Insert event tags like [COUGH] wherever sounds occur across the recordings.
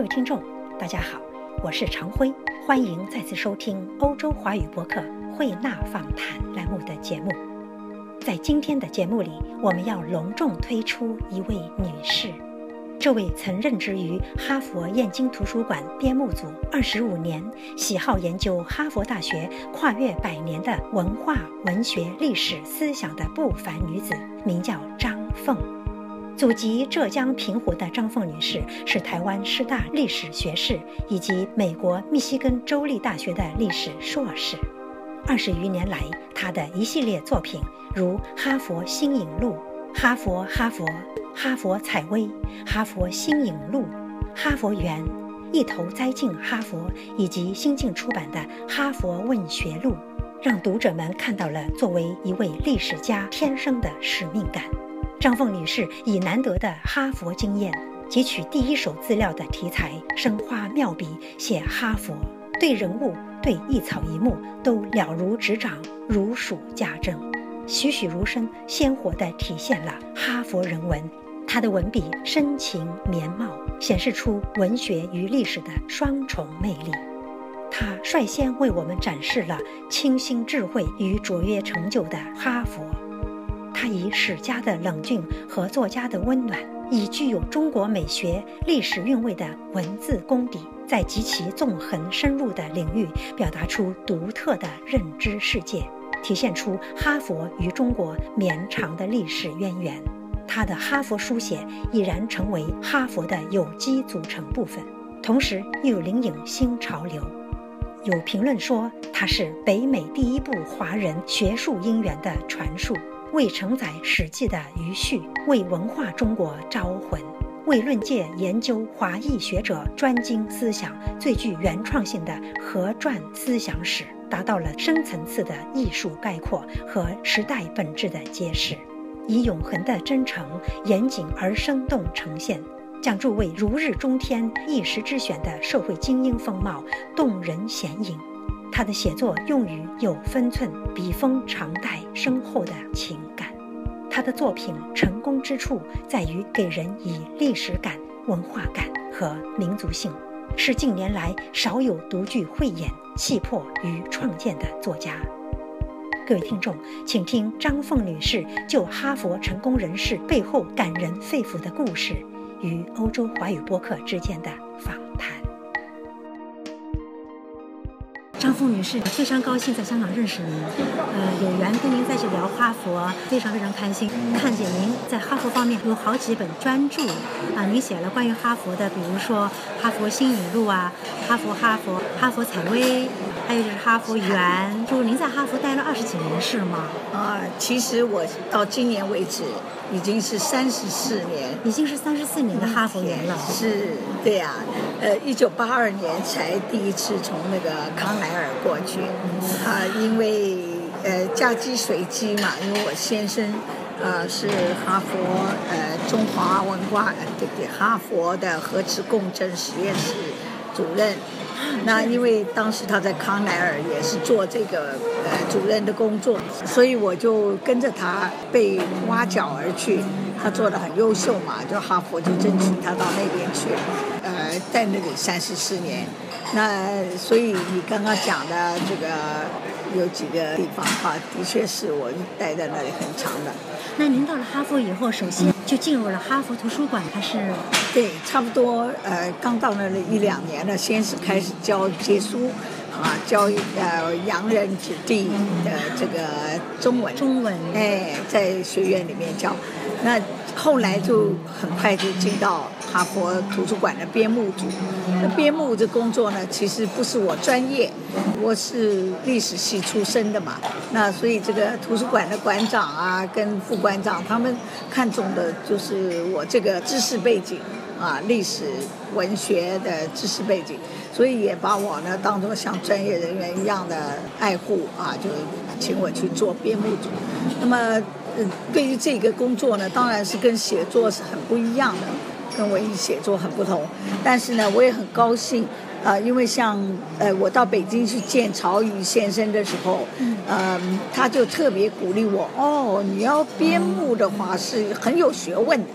各位听众，大家好，我是常辉，欢迎再次收听欧洲华语博客慧纳访谈栏目的节目。在今天的节目里，我们要隆重推出一位女士。这位曾任职于哈佛燕京图书馆编目组二十五年，喜好研究哈佛大学跨越百年的文化、文学、历史、思想的不凡女子，名叫张凤。祖籍浙江平湖的张凤女士是台湾师大历史学士以及美国密西根州立大学的历史硕士。二十余年来，她的一系列作品如《哈佛新影录》《哈佛哈佛》。哈佛采薇、哈佛新影录、哈佛园、一头栽进哈佛，以及新近出版的《哈佛问学录》，让读者们看到了作为一位历史家天生的使命感。张凤女士以难得的哈佛经验，汲取第一手资料的题材，生花妙笔写哈佛，对人物、对一草一木都了如指掌，如数家珍，栩栩如生，鲜活地体现了哈佛人文。他的文笔深情绵茂，显示出文学与历史的双重魅力。他率先为我们展示了清新智慧与卓越成就的哈佛。他以史家的冷峻和作家的温暖，以具有中国美学历史韵味的文字功底，在极其纵横深入的领域表达出独特的认知世界，体现出哈佛与中国绵长的历史渊源。他的哈佛书写已然成为哈佛的有机组成部分，同时又领引新潮流。有评论说，他是北美第一部华人学术因缘的传述，为承载《史记》的余绪，为文化中国招魂，为论界研究华裔学者专精思想最具原创性的合传思想史，达到了深层次的艺术概括和时代本质的揭示。以永恒的真诚、严谨而生动呈现，将诸位如日中天、一时之选的社会精英风貌动人显影。他的写作用语有分寸，笔锋常带深厚的情感。他的作品成功之处在于给人以历史感、文化感和民族性，是近年来少有独具慧眼、气魄与创建的作家。各位听众，请听张凤女士就哈佛成功人士背后感人肺腑的故事与欧洲华语播客之间的访谈。张凤女士，非常高兴在香港认识您，呃，有缘跟您在这聊哈佛，非常非常开心。看见您在哈佛方面有好几本专著，啊，您写了关于哈佛的，比如说《哈佛新语录》啊，《哈佛哈佛》《哈佛采薇》。还有就是哈佛园，就是您在哈佛待了二十几年是吗？啊，其实我到今年为止已经是三十四年，已经是三十四年的哈佛园了。是，对呀，呃，一九八二年才第一次从那个康奈尔过去，啊，因为呃嫁鸡随鸡嘛，因为我先生呃是哈佛呃中华文化对对哈佛的核磁共振实验室主任。那因为当时他在康奈尔也是做这个呃主任的工作，所以我就跟着他被挖角而去。他做的很优秀嘛，就哈佛就争取他到那边去，呃，在那里三十四年。那所以你刚刚讲的这个有几个地方哈，的确是我待在那里很长的。那您到了哈佛以后，首先就进入了哈佛图书馆，还是？对，差不多呃，刚到那里一两年了，先是开始教借书，啊，教呃洋人子弟的这个中文。中文。哎，在学院里面教。那后来就很快就进到哈佛图书馆的编目组。那编目这工作呢，其实不是我专业，我是历史系出身的嘛。那所以这个图书馆的馆长啊，跟副馆长他们看重的就是我这个知识背景啊，历史文学的知识背景，所以也把我呢当做像专业人员一样的爱护啊，就请我去做编目组。那么。对于这个工作呢，当然是跟写作是很不一样的，跟文艺写作很不同。但是呢，我也很高兴，啊，因为像呃，我到北京去见曹禺先生的时候，嗯，他就特别鼓励我，哦，你要编目的话是很有学问的。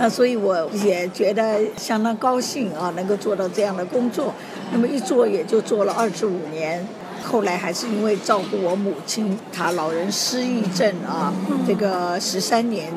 那所以我也觉得相当高兴啊，能够做到这样的工作。那么一做也就做了二十五年，后来还是因为照顾我母亲，她老人失忆症啊，这个十三年。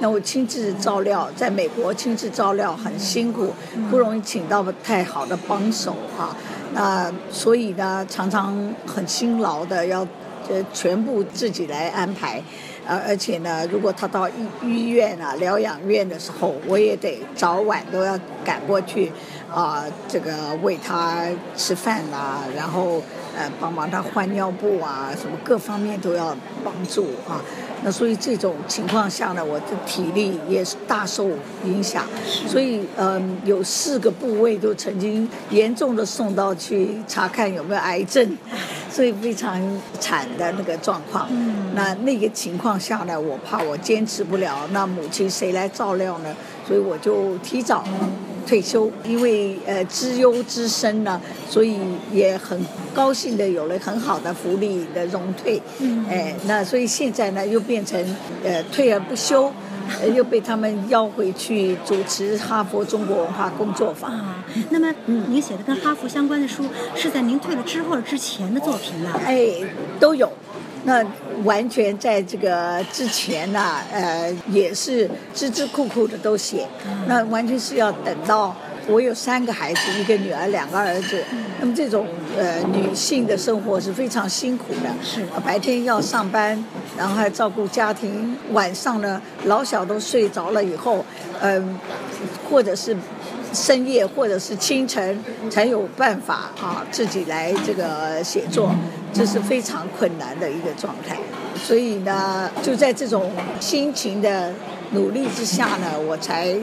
那我亲自照料，在美国亲自照料很辛苦，不容易请到太好的帮手啊。那所以呢，常常很辛劳的要，呃，全部自己来安排。而而且呢，如果他到医医院啊、疗养院的时候，我也得早晚都要赶过去，啊，这个喂他吃饭啦，然后呃帮忙他换尿布啊，什么各方面都要帮助啊。那所以这种情况下呢，我的体力也是大受影响，所以嗯，有四个部位都曾经严重的送到去查看有没有癌症，[LAUGHS] 所以非常惨的那个状况。嗯那那个情况下呢，我怕我坚持不了，那母亲谁来照料呢？所以我就提早。退休，因为呃资优资深呢，所以也很高兴的有了很好的福利的荣退，哎，那所以现在呢又变成呃退而不休，又被他们邀回去主持哈佛中国文化工作坊。啊，那么您写的跟哈佛相关的书是在您退了之后之前的作品呢？哎，都有。那完全在这个之前呢，呃，也是孜孜酷酷的都写。那完全是要等到我有三个孩子，一个女儿，两个儿子。那么这种呃女性的生活是非常辛苦的，是白天要上班，然后还照顾家庭，晚上呢老小都睡着了以后，嗯，或者是深夜或者是清晨才有办法啊自己来这个写作。这是非常困难的一个状态，所以呢，就在这种辛勤的努力之下呢，我才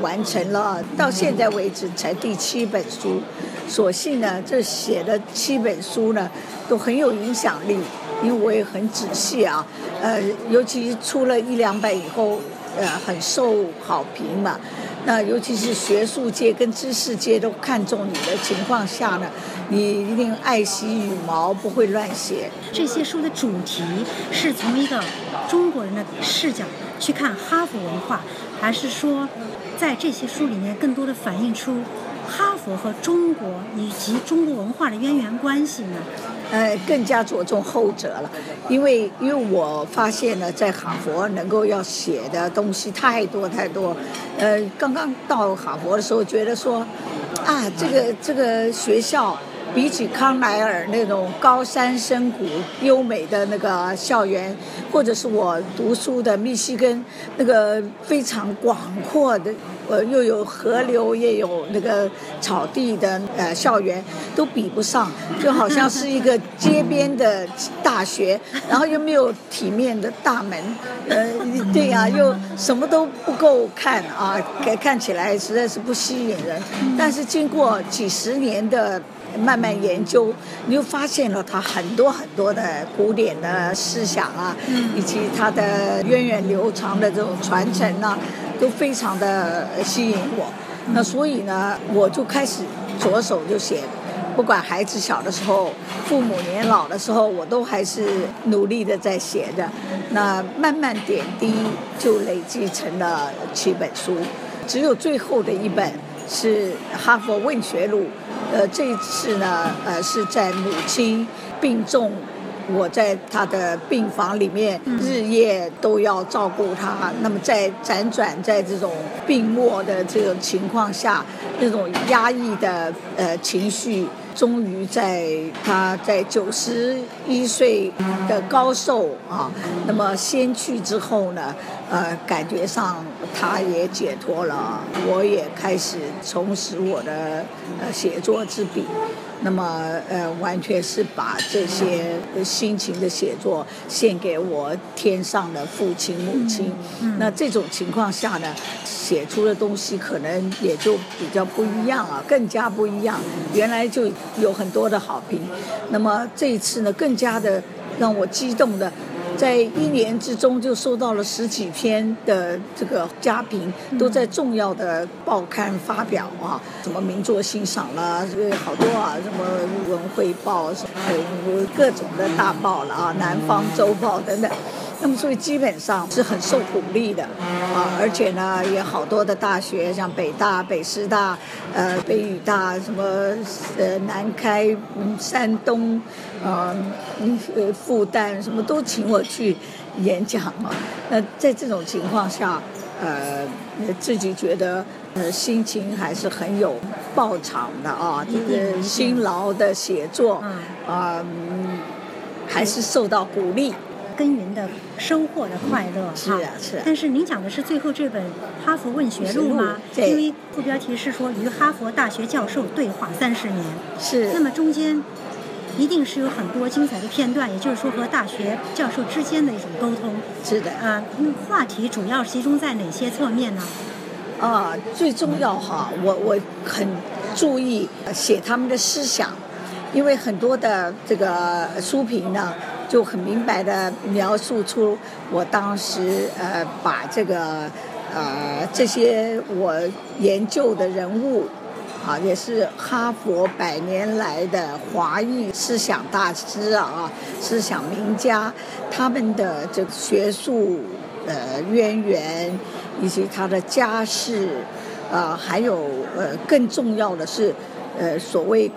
完成了到现在为止才第七本书。所幸呢，这写的七本书呢，都很有影响力，因为我也很仔细啊，呃，尤其出了一两本以后，呃，很受好评嘛。那尤其是学术界跟知识界都看重你的情况下呢，你一定爱惜羽毛，不会乱写。这些书的主题是从一个中国人的视角去看哈佛文化，还是说，在这些书里面更多的反映出哈佛和中国以及中国文化的渊源关系呢？呃，更加着重后者了，因为因为我发现呢，在哈佛能够要写的东西太多太多，呃，刚刚到哈佛的时候觉得说，啊，这个这个学校比起康奈尔那种高山深谷优美的那个校园，或者是我读书的密西根那个非常广阔的。呃，又有河流，也有那个草地的呃校园，都比不上，就好像是一个街边的大学，[LAUGHS] 然后又没有体面的大门，呃，对呀，又什么都不够看啊，看看起来实在是不吸引人。但是经过几十年的慢慢研究，你就发现了他很多很多的古典的思想啊，以及他的源远流长的这种传承啊。都非常的吸引我，那所以呢，我就开始着手就写，不管孩子小的时候，父母年老的时候，我都还是努力的在写着，那慢慢点滴就累积成了七本书，只有最后的一本是《哈佛问学录》，呃，这一次呢，呃，是在母亲病重。我在她的病房里面日夜都要照顾她，那么在辗转在这种病末的这种情况下，那种压抑的呃情绪，终于在她在九十一岁的高寿啊，那么先去之后呢，呃，感觉上他也解脱了，我也开始重拾我的呃写作之笔。那么，呃，完全是把这些心情的写作献给我天上的父亲母亲。那这种情况下呢，写出的东西可能也就比较不一样啊，更加不一样。原来就有很多的好评，那么这一次呢，更加的让我激动的。在一年之中就收到了十几篇的这个佳评，都在重要的报刊发表啊，什么名作欣赏啦，这个好多啊，什么文汇报，什么各种的大报了啊，南方周报等等。那么所以基本上是很受鼓励的啊，而且呢，也好多的大学，像北大、北师大、呃北语大，什么呃南开、嗯山东，呃嗯呃复旦，什么都请我去演讲啊。那在这种情况下，呃自己觉得呃心情还是很有爆场的啊，就是辛劳的写作啊。还是受到鼓励，耕耘的收获的快乐。是啊，是啊。但是您讲的是最后这本《哈佛问学录》吗？对。因为副标题是说与哈佛大学教授对话三十年。是。那么中间一定是有很多精彩的片段，也就是说和大学教授之间的一种沟通。是的。啊，话题主要集中在哪些侧面呢？啊，最重要哈，我我很注意写他们的思想。因为很多的这个书评呢，就很明白的描述出我当时呃把这个呃这些我研究的人物，啊也是哈佛百年来的华裔思想大师啊，思想名家，他们的这个学术呃渊源以及他的家世，啊还有呃更重要的是呃所谓。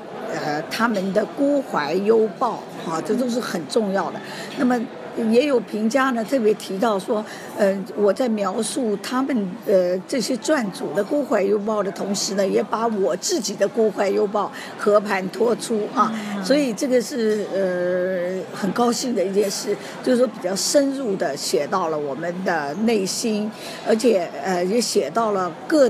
呃，他们的孤怀幽抱，哈，这都是很重要的。那么也有评价呢，特别提到说，呃，我在描述他们呃这些撰主的孤怀幽抱的同时呢，也把我自己的孤怀幽抱和盘托出啊。所以这个是呃很高兴的一件事，就是说比较深入的写到了我们的内心，而且呃也写到了各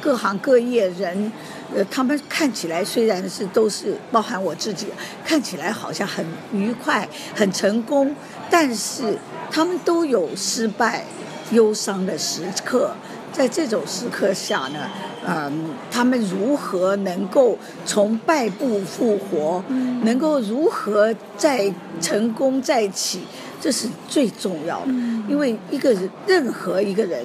各行各业人。呃，他们看起来虽然是都是包含我自己，看起来好像很愉快、很成功，但是他们都有失败、忧伤的时刻。在这种时刻下呢，嗯，他们如何能够从败部复活？能够如何再成功再起？这是最重要的。因为一个人，任何一个人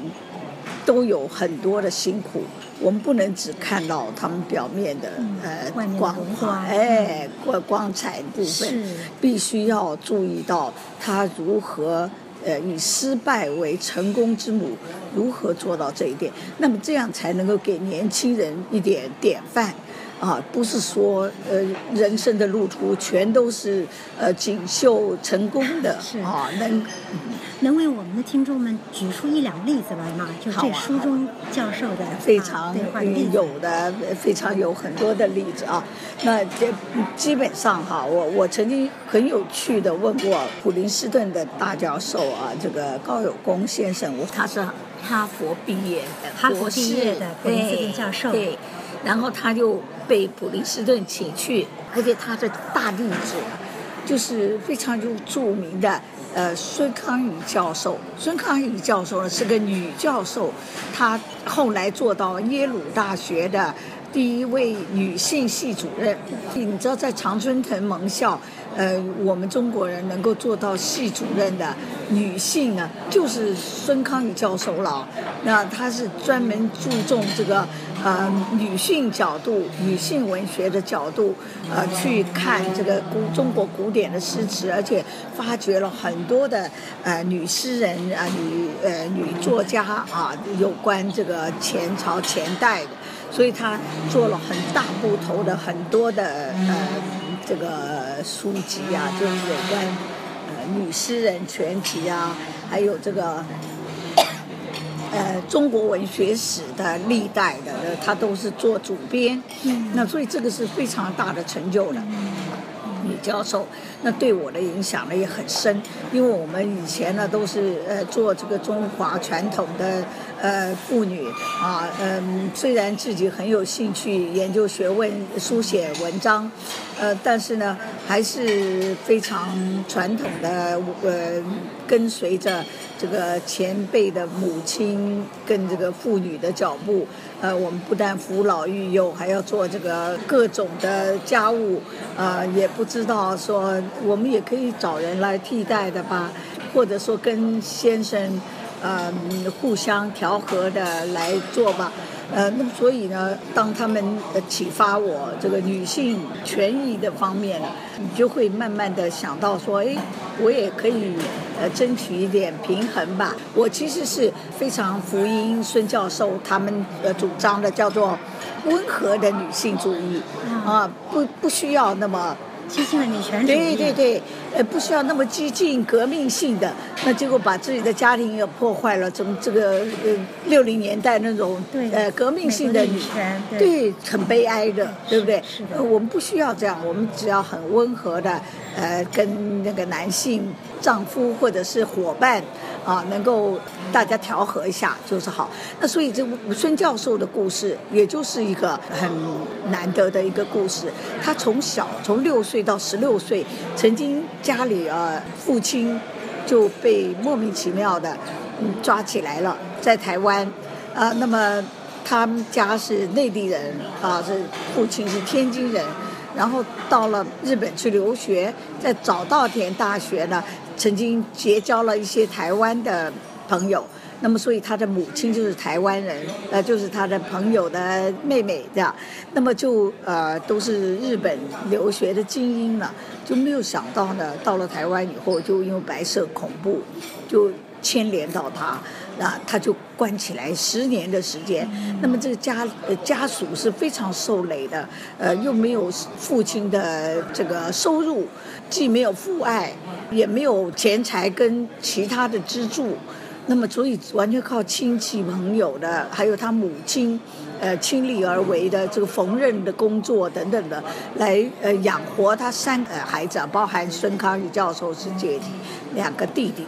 都有很多的辛苦。我们不能只看到他们表面的呃光华，哎，光光彩部分，必须要注意到他如何呃以失败为成功之母，如何做到这一点，那么这样才能够给年轻人一点典范。啊，不是说呃人生的路途全都是呃锦绣成功的啊，能能为我们的听众们举出一两例子来吗？就这书中教授的非常有的非常有很多的例子啊。那这基本上哈，我我曾经很有趣的问过普林斯顿的大教授啊，这个高有功先生，他是哈佛毕业的，哈佛毕业的普林斯顿教授，对，然后他就。被普林斯顿请去，而且他的大弟子就是非常就著名的呃孙康宇教授。孙康宇教授呢是个女教授，她后来做到耶鲁大学的第一位女性系主任。你知道在常春藤盟校，呃，我们中国人能够做到系主任的女性呢，就是孙康宇教授了。那她是专门注重这个。呃，女性角度、女性文学的角度，呃，去看这个古中国古典的诗词，而且发掘了很多的呃女诗人啊、女呃女作家啊，有关这个前朝前代的，所以她做了很大部头的很多的呃这个书籍啊，就是有关呃女诗人全集啊，还有这个。[COUGHS] 呃，中国文学史的历代的，他都是做主编，那所以这个是非常大的成就了。李教授，那对我的影响呢也很深，因为我们以前呢都是呃做这个中华传统的呃妇女啊，嗯，虽然自己很有兴趣研究学问、书写文章，呃，但是呢还是非常传统的呃跟随着这个前辈的母亲跟这个妇女的脚步，呃，我们不但扶老育幼，还要做这个各种的家务，啊，也不。知道说我们也可以找人来替代的吧，或者说跟先生，呃，互相调和的来做吧。呃，那么所以呢，当他们呃启发我这个女性权益的方面，你就会慢慢的想到说，哎，我也可以呃争取一点平衡吧。我其实是非常福音孙教授他们呃主张的叫做温和的女性主义啊，不不需要那么。激进的女权主义，对对对，呃，不需要那么激进、革命性的，那结果把自己的家庭也破坏了，从这个呃六零年代那种呃革命性的女权，对，很悲哀的，对不对？呃，我们不需要这样，我们只要很温和的，呃，跟那个男性丈夫或者是伙伴。啊，能够大家调和一下就是好。那所以这孙教授的故事，也就是一个很难得的一个故事。他从小从六岁到十六岁，曾经家里啊父亲就被莫名其妙的抓起来了，在台湾啊。那么他们家是内地人啊，是父亲是天津人，然后到了日本去留学，在早稻田大学呢。曾经结交了一些台湾的朋友，那么所以他的母亲就是台湾人，呃，就是他的朋友的妹妹这样，那么就呃都是日本留学的精英了，就没有想到呢，到了台湾以后就因为白色恐怖，就牵连到他，那他就关起来十年的时间，那么这个家呃家属是非常受累的，呃又没有父亲的这个收入，既没有父爱。也没有钱财跟其他的资助，那么所以完全靠亲戚朋友的，还有他母亲，呃亲力而为的这个缝纫的工作等等的，来呃养活他三个孩子，包含孙康宇教授是姐弟，两个弟弟，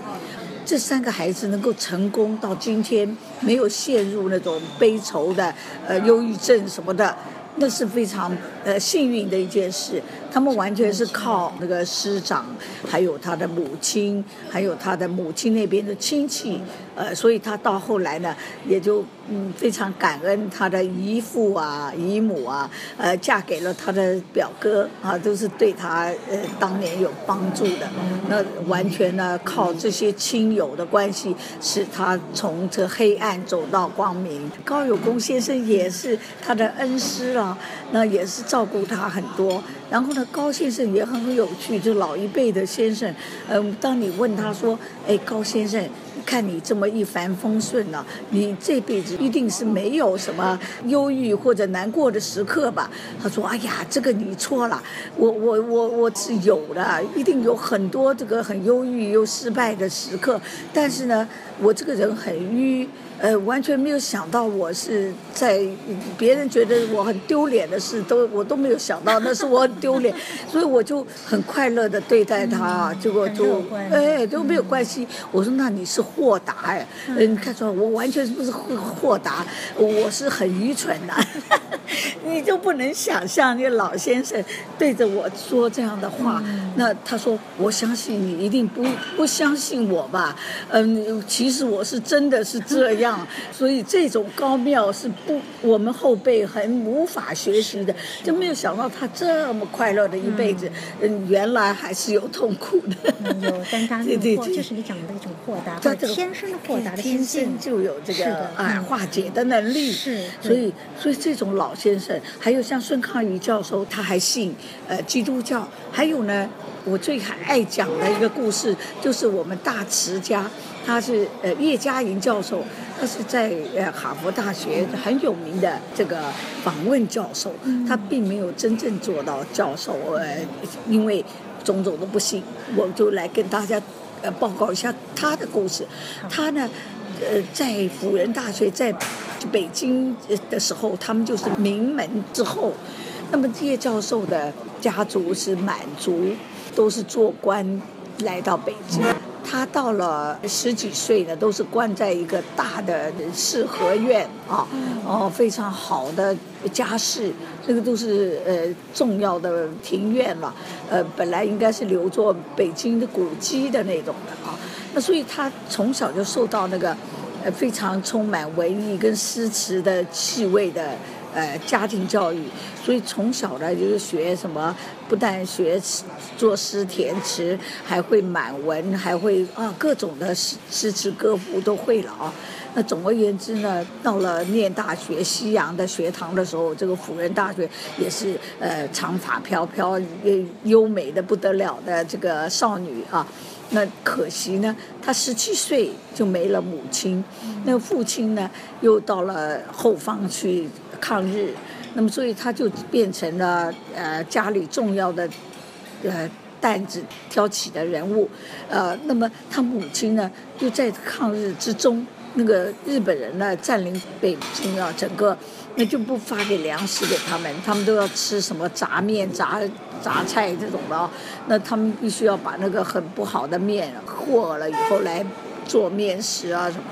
这三个孩子能够成功到今天，没有陷入那种悲愁的呃忧郁症什么的。那是非常呃幸运的一件事，他们完全是靠那个师长，还有他的母亲，还有他的母亲那边的亲戚，呃，所以他到后来呢，也就嗯非常感恩他的姨父啊、姨母啊，呃，嫁给了他的表哥啊，都是对他呃当年有帮助的。那完全呢靠这些亲友的关系，使他从这黑暗走到光明。高有功先生也是他的恩师啊。那也是照顾他很多，然后呢，高先生也很有趣，就老一辈的先生，嗯，当你问他说，哎，高先生，看你这么一帆风顺呢，你这辈子一定是没有什么忧郁或者难过的时刻吧？他说，哎呀，这个你错了，我我我我是有的，一定有很多这个很忧郁又失败的时刻，但是呢，我这个人很迂。呃，完全没有想到我是在别人觉得我很丢脸的事，都我都没有想到那是我很丢脸，所以我就很快乐的对待他，结果就哎都没有关系。我说那你是豁达哎，嗯，看出来我完全不是豁豁达，我是很愚蠢的，[LAUGHS] 你就不能想象那个老先生对着我说这样的话，那他说我相信你一定不不相信我吧？嗯，其实我是真的是这样。所以这种高妙是不我们后辈很无法学习的，就没有想到他这么快乐的一辈子，嗯，原来还是有痛苦的。有担当，对 [LAUGHS] 对对，就是你讲的一种豁达，他天生的豁达的心性就有这个啊化解的能力。是，所以所以这种老先生，还有像孙康宇教授，他还信呃基督教，还有呢，我最爱讲的一个故事，就是我们大慈家。他是呃叶嘉莹教授，他是在呃哈佛大学很有名的这个访问教授，他并没有真正做到教授，呃，因为种种的不幸，我就来跟大家呃报告一下他的故事。他呢，呃，在辅仁大学在北京的时候，他们就是名门之后。那么叶教授的家族是满族，都是做官来到北京。他到了十几岁呢，都是关在一个大的四合院啊，哦，非常好的家室，这个都是呃重要的庭院了，呃，本来应该是留作北京的古迹的那种的啊，那所以他从小就受到那个呃非常充满文艺跟诗词的气味的呃家庭教育，所以从小呢就是学什么，不但学作诗填词，还会满文，还会啊各种的诗诗词歌赋都会了啊。那总而言之呢，到了念大学西洋的学堂的时候，这个辅仁大学也是呃长发飘飘、优美的不得了的这个少女啊。那可惜呢，她十七岁就没了母亲，那父亲呢又到了后方去抗日，那么所以他就变成了呃家里重要的呃担子挑起的人物，呃，那么他母亲呢又在抗日之中。那个日本人呢占领北京啊，整个那就不发给粮食给他们，他们都要吃什么杂面、杂杂菜这种的，那他们必须要把那个很不好的面和了以后来做面食啊什么。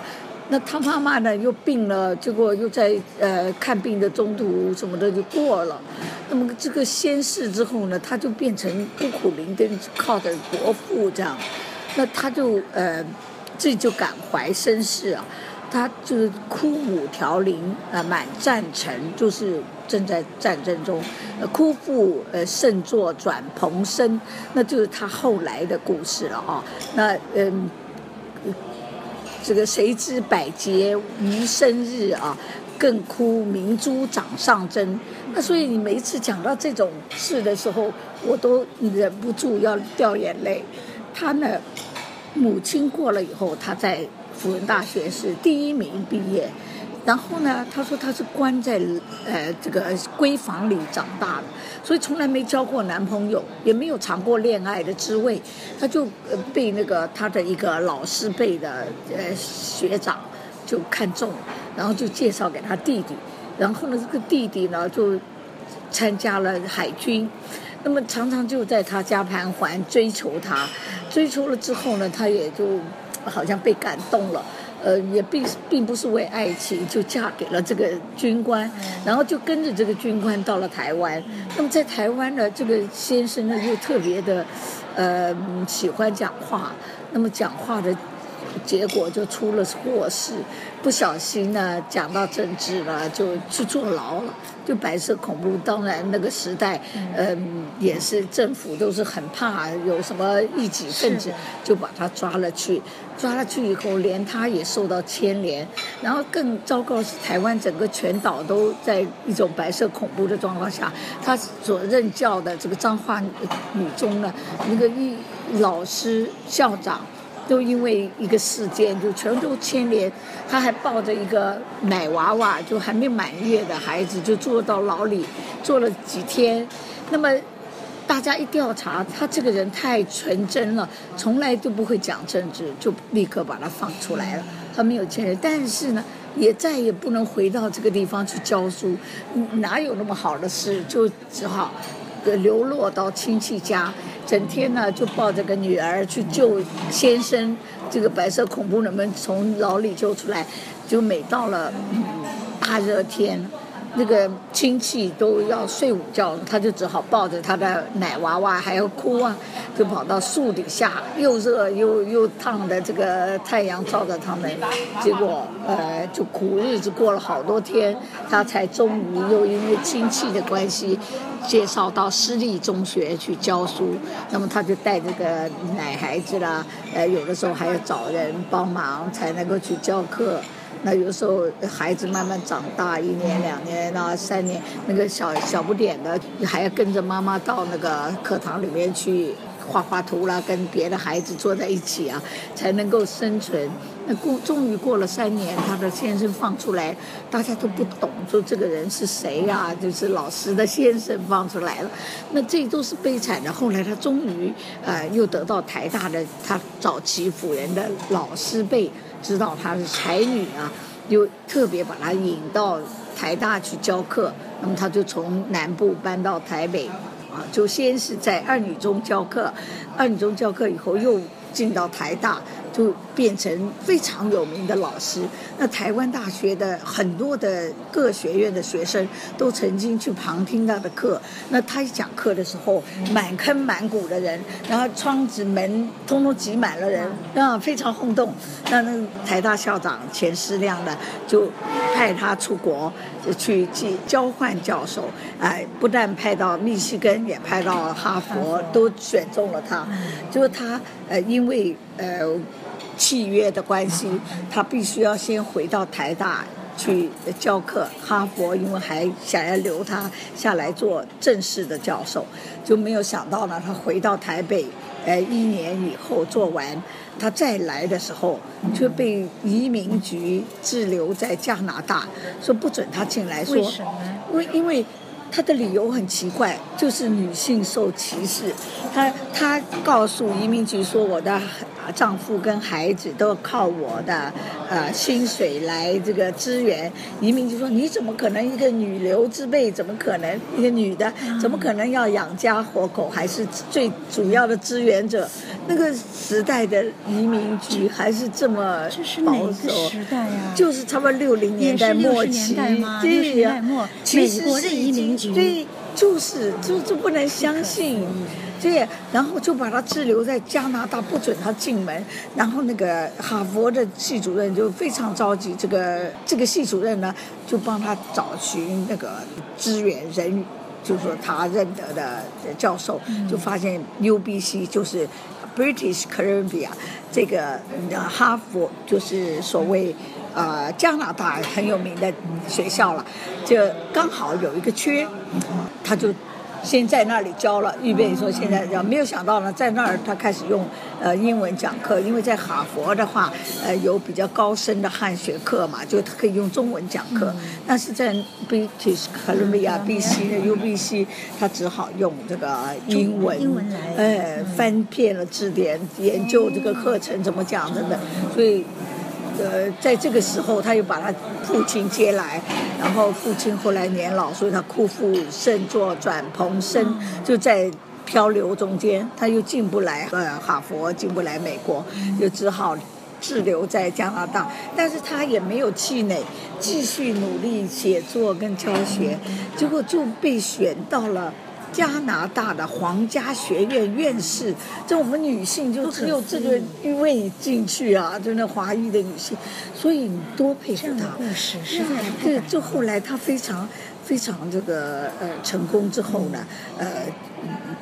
那他妈妈呢又病了，结果又在呃看病的中途什么的就过了。那么这个先逝之后呢，他就变成孤苦伶仃，靠着伯父这样，那他就呃。这就感怀身世啊，他就是枯母调灵啊，满战城就是正在战争中，枯父呃胜作转蓬生，那就是他后来的故事了啊。那嗯，这个谁知百劫余生日啊，更哭明珠掌上针。那所以你每一次讲到这种事的时候，我都忍不住要掉眼泪。他呢？母亲过了以后，他在辅仁大学是第一名毕业。然后呢，他说他是关在呃这个闺房里长大的，所以从来没交过男朋友，也没有尝过恋爱的滋味。他就被那个他的一个老师辈的呃学长就看中，然后就介绍给他弟弟。然后呢，这个弟弟呢就参加了海军。那么常常就在他家盘桓追求他，追求了之后呢，他也就好像被感动了，呃，也并并不是为爱情，就嫁给了这个军官，然后就跟着这个军官到了台湾。那么在台湾呢，这个先生呢又特别的，呃，喜欢讲话，那么讲话的。结果就出了祸事，不小心呢讲到政治了，就去坐牢了。就白色恐怖，当然那个时代，嗯，也是政府都是很怕有什么异己分子，就把他抓了去。抓了去以后，连他也受到牵连。然后更糟糕是，台湾整个全岛都在一种白色恐怖的状况下，他所任教的这个彰化女中呢，那个一老师校长。都因为一个事件，就全都牵连。他还抱着一个奶娃娃，就还没满月的孩子，就坐到牢里，坐了几天。那么大家一调查，他这个人太纯真了，从来都不会讲政治，就立刻把他放出来了。他没有牵连，但是呢，也再也不能回到这个地方去教书，哪有那么好的事？就只好。流落到亲戚家，整天呢就抱着个女儿去救先生。这个白色恐怖人们从牢里救出来，就每到了大热天。那个亲戚都要睡午觉，他就只好抱着他的奶娃娃，还要哭啊，就跑到树底下，又热又又烫的这个太阳照着他们，结果呃就苦日子过了好多天，他才终于又因为亲戚的关系，介绍到私立中学去教书，那么他就带这个奶孩子啦，呃有的时候还要找人帮忙才能够去教课。那有时候孩子慢慢长大，一年、两年啊，三年，那个小小不点的还要跟着妈妈到那个课堂里面去画画图啦，跟别的孩子坐在一起啊，才能够生存。那过终于过了三年，他的先生放出来，大家都不懂，说这个人是谁呀？就是老师的先生放出来了。那这都是悲惨的。后来他终于呃又得到台大的他早期辅仁的老师辈。知道她是才女啊，又特别把她引到台大去教课。那么她就从南部搬到台北，啊，就先是在二女中教课，二女中教课以后又进到台大，就变成非常有名的老师。那台湾大学的很多的各学院的学生都曾经去旁听他的课。那他一讲课的时候，满坑满谷的人，然后窗子门通通挤满了人，啊，非常轰动。那那台大校长钱思亮呢，就派他出国去去交换教授，哎，不但派到密西根，也派到哈佛，都选中了他。就是他呃，因为呃。契约的关系，他必须要先回到台大去教课。哈佛因为还想要留他下来做正式的教授，就没有想到呢。他回到台北，呃，一年以后做完，他再来的时候就被移民局滞留在加拿大，说不准他进来。说什么？因为因为他的理由很奇怪，就是女性受歧视。他他告诉移民局说我的。丈夫跟孩子都靠我的呃薪水来这个支援，移民就说你怎么可能一个女流之辈怎么可能一个女的怎么可能要养家活口还是最主要的支援者？那个时代的移民局还是这么保守，时代呀？就是差不多六零年代末期，对呀，美国的移民局，对，就是就就不能相信。对，然后就把他滞留在加拿大，不准他进门。然后那个哈佛的系主任就非常着急，这个这个系主任呢，就帮他找寻那个支援人，就是说他认得的教授，就发现 UBC 就是 British Columbia 这个哈佛就是所谓呃加拿大很有名的学校了，就刚好有一个缺，他就。先在那里教了，预备说现在要没有想到呢，在那儿他开始用呃英文讲课，因为在哈佛的话，呃有比较高深的汉学课嘛，就他可以用中文讲课。但是在 British Columbia BC 的 UBC，他只好用这个英文，英文来哎，翻遍了字典，研究这个课程怎么讲等等，所以。呃，在这个时候，他又把他父亲接来，然后父亲后来年老，所以他哭父甚作，转蓬生，就在漂流中间，他又进不来呃哈佛，进不来美国，就只好滞留在加拿大。但是他也没有气馁，继续努力写作跟教学，结果就被选到了。加拿大的皇家学院院士，这我们女性就只有这个位进去啊，就那华裔的女性，所以你多佩服她。故事实在对，就后来她非常非常这个呃成功之后呢，呃。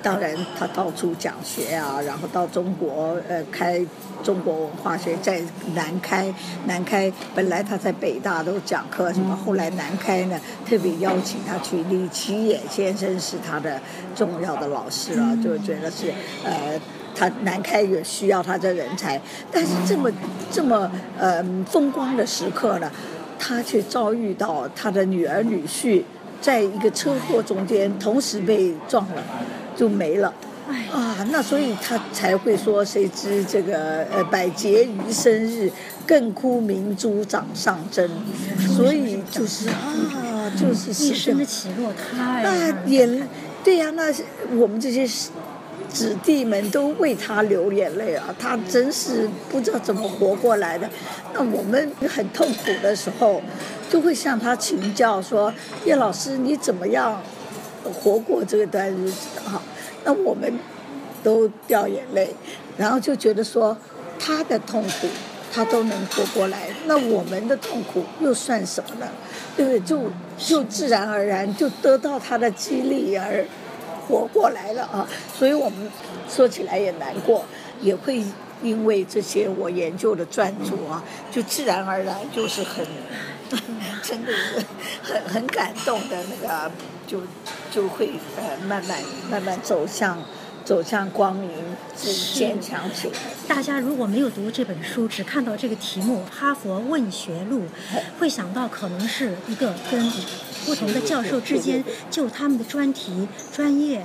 当然，他到处讲学啊，然后到中国呃开中国文化学，在南开南开，本来他在北大都讲课什么，后来南开呢特别邀请他去，李奇野先生是他的重要的老师了，就觉得是呃他南开也需要他的人才，但是这么这么呃风光的时刻呢，他却遭遇到他的女儿女婿在一个车祸中间同时被撞了。就没了，啊，那所以他才会说，谁知这个呃百劫余生日，更哭明珠掌上针，所以就是啊，就是一生的起落太那眼，对呀，那我们这些子弟们都为他流眼泪啊，他真是不知道怎么活过来的。那我们很痛苦的时候，就会向他请教说，叶老师你怎么样？活过这段日子的哈，那我们都掉眼泪，然后就觉得说他的痛苦他都能活过来，那我们的痛苦又算什么呢？对不对？就就自然而然就得到他的激励而活过来了啊！所以我们说起来也难过，也会因为这些我研究的专注啊，就自然而然就是很 [LAUGHS] 真的是很很感动的那个就。就会呃慢慢慢慢走向走向光明，坚强起来。大家如果没有读这本书，只看到这个题目《哈佛问学录》，会想到可能是一个跟。不同的教授之间就他们的专题、专业、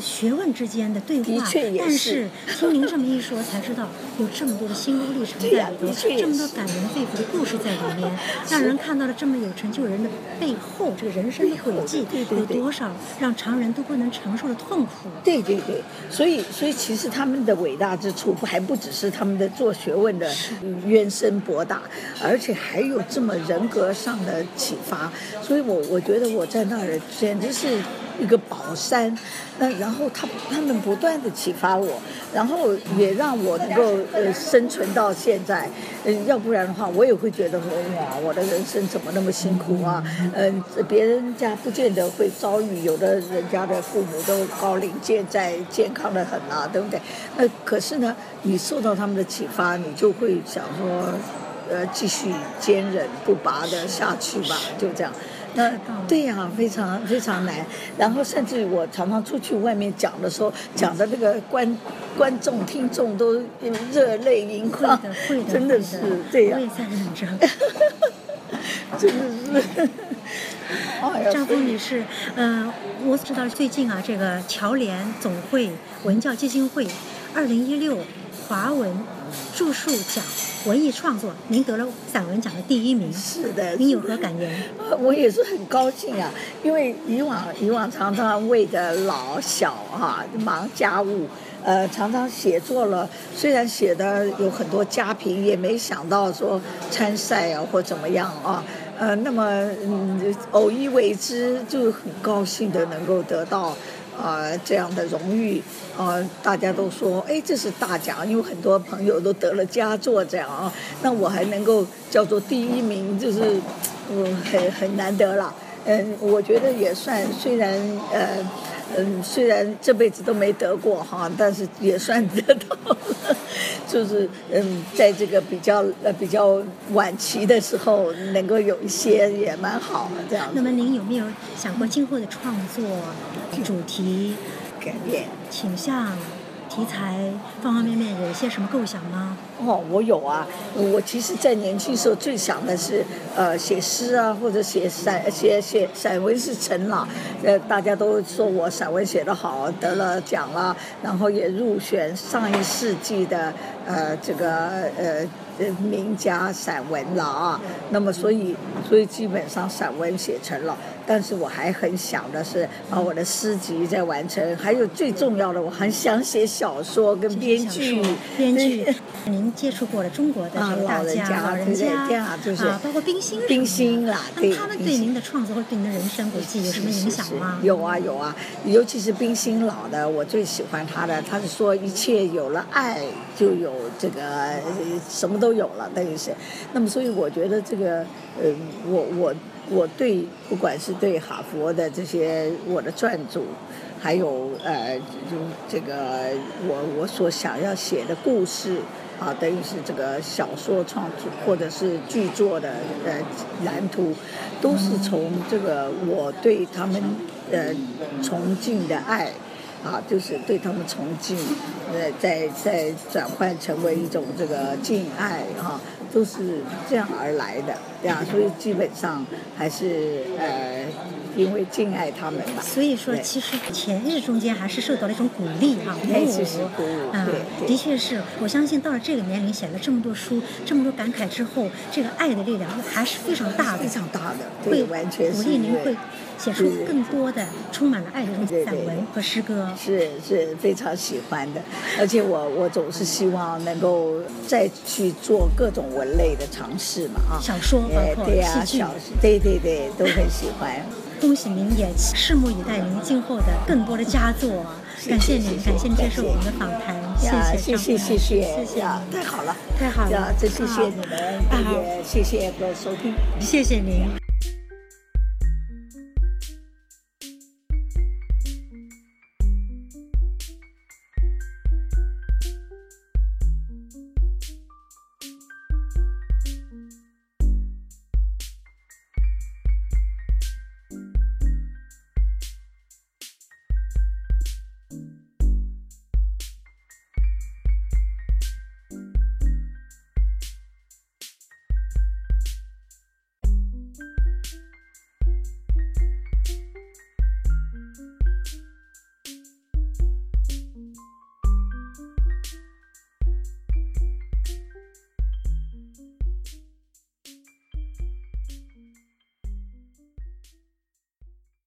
学问之间的对话，但是听您这么一说，才知道有这么多的心路历程在里头，这么多感人肺腑的故事在里面，让人看到了这么有成就人的背后，这个人生的轨迹有多少让常人都不能承受的痛苦。对对对，所以所以其实他们的伟大之处还不只是他们的做学问的渊深博大，而且还有这么人格上的启发。所以我我觉得我在那儿简直是。一个宝山，那然后他他们不断的启发我，然后也让我能够呃生存到现在，嗯，要不然的话我也会觉得说哇，我的人生怎么那么辛苦啊？嗯，别人家不见得会遭遇，有的人家的父母都高龄健在，健康的很啊，对不对？那可是呢，你受到他们的启发，你就会想说，呃，继续坚韧不拔的下去吧，就这样。那对呀，非常非常难。然后甚至我常常出去外面讲的时候，讲的那个观观众听众都热泪盈眶，真的是这样。我也在忍着。[LAUGHS] 真的是。张峰女士，呃，我知道最近啊，这个侨联总会文教基金会二零一六华文著述奖。文艺创作，您得了散文奖的第一名。是的，您有何感言？[LAUGHS] 我也是很高兴啊，因为以往以往常常为着老小哈忙家务，呃，常常写作了，虽然写的有很多家评，也没想到说参赛啊或怎么样啊，呃，那么嗯偶一为之，就很高兴的能够得到。啊，这样的荣誉，啊，大家都说，哎，这是大奖，因为很多朋友都得了佳作这样啊，那我还能够叫做第一名，就是，嗯，很很难得了，嗯，我觉得也算，虽然呃，嗯，虽然这辈子都没得过哈，但是也算得到了。就是嗯，在这个比较呃比较晚期的时候，能够有一些也蛮好的这样。那么您有没有想过今后的创作主题改变倾向？题材方方面面有一些什么构想吗？哦，我有啊。我其实，在年轻时候最想的是，呃，写诗啊，或者写散写写散文是成了。呃，大家都说我散文写得好，得了奖了，然后也入选上一世纪的呃这个呃。名家散文了啊，那么所以所以基本上散文写成了，但是我还很想的是把我的诗集再完成，还有最重要的，我很想写小说跟编剧。编剧，您接触过了中国的这个大家、老人家，就是啊，包括冰心。冰心啦，对。他们对您的创作或对您的人生轨迹有什么影响吗？有啊有啊，尤其是冰心老的，我最喜欢他的，他是说一切有了爱就有这个什么都。都有了，等于是，那么所以我觉得这个，呃，我我我对不管是对哈佛的这些我的撰著，还有呃，就这个我我所想要写的故事啊，等于是这个小说创作或者是剧作的呃蓝图，都是从这个我对他们呃崇敬的爱。啊，就是对他们崇敬，呃，再再转换成为一种这个敬爱哈，都是这样而来的，对啊，所以基本上还是呃，因为敬爱他们吧。所以说，其实前日中间还是受到了一种鼓励哈，鼓舞，啊，的确是我相信到了这个年龄写了这么多书，这么多感慨之后，这个爱的力量还是非常大的，非常大的，会完全鼓励您会。写出更多的充满了爱的散文和诗歌，是是非常喜欢的，而且我我总是希望能够再去做各种文类的尝试嘛啊，小说包括戏剧，对对对，都很喜欢。恭喜您，也拭目以待您今后的更多的佳作。感谢您，感谢您接受我们的访谈，谢谢谢谢谢谢，太好了太好了，真谢谢你们，也谢谢收听，谢谢您。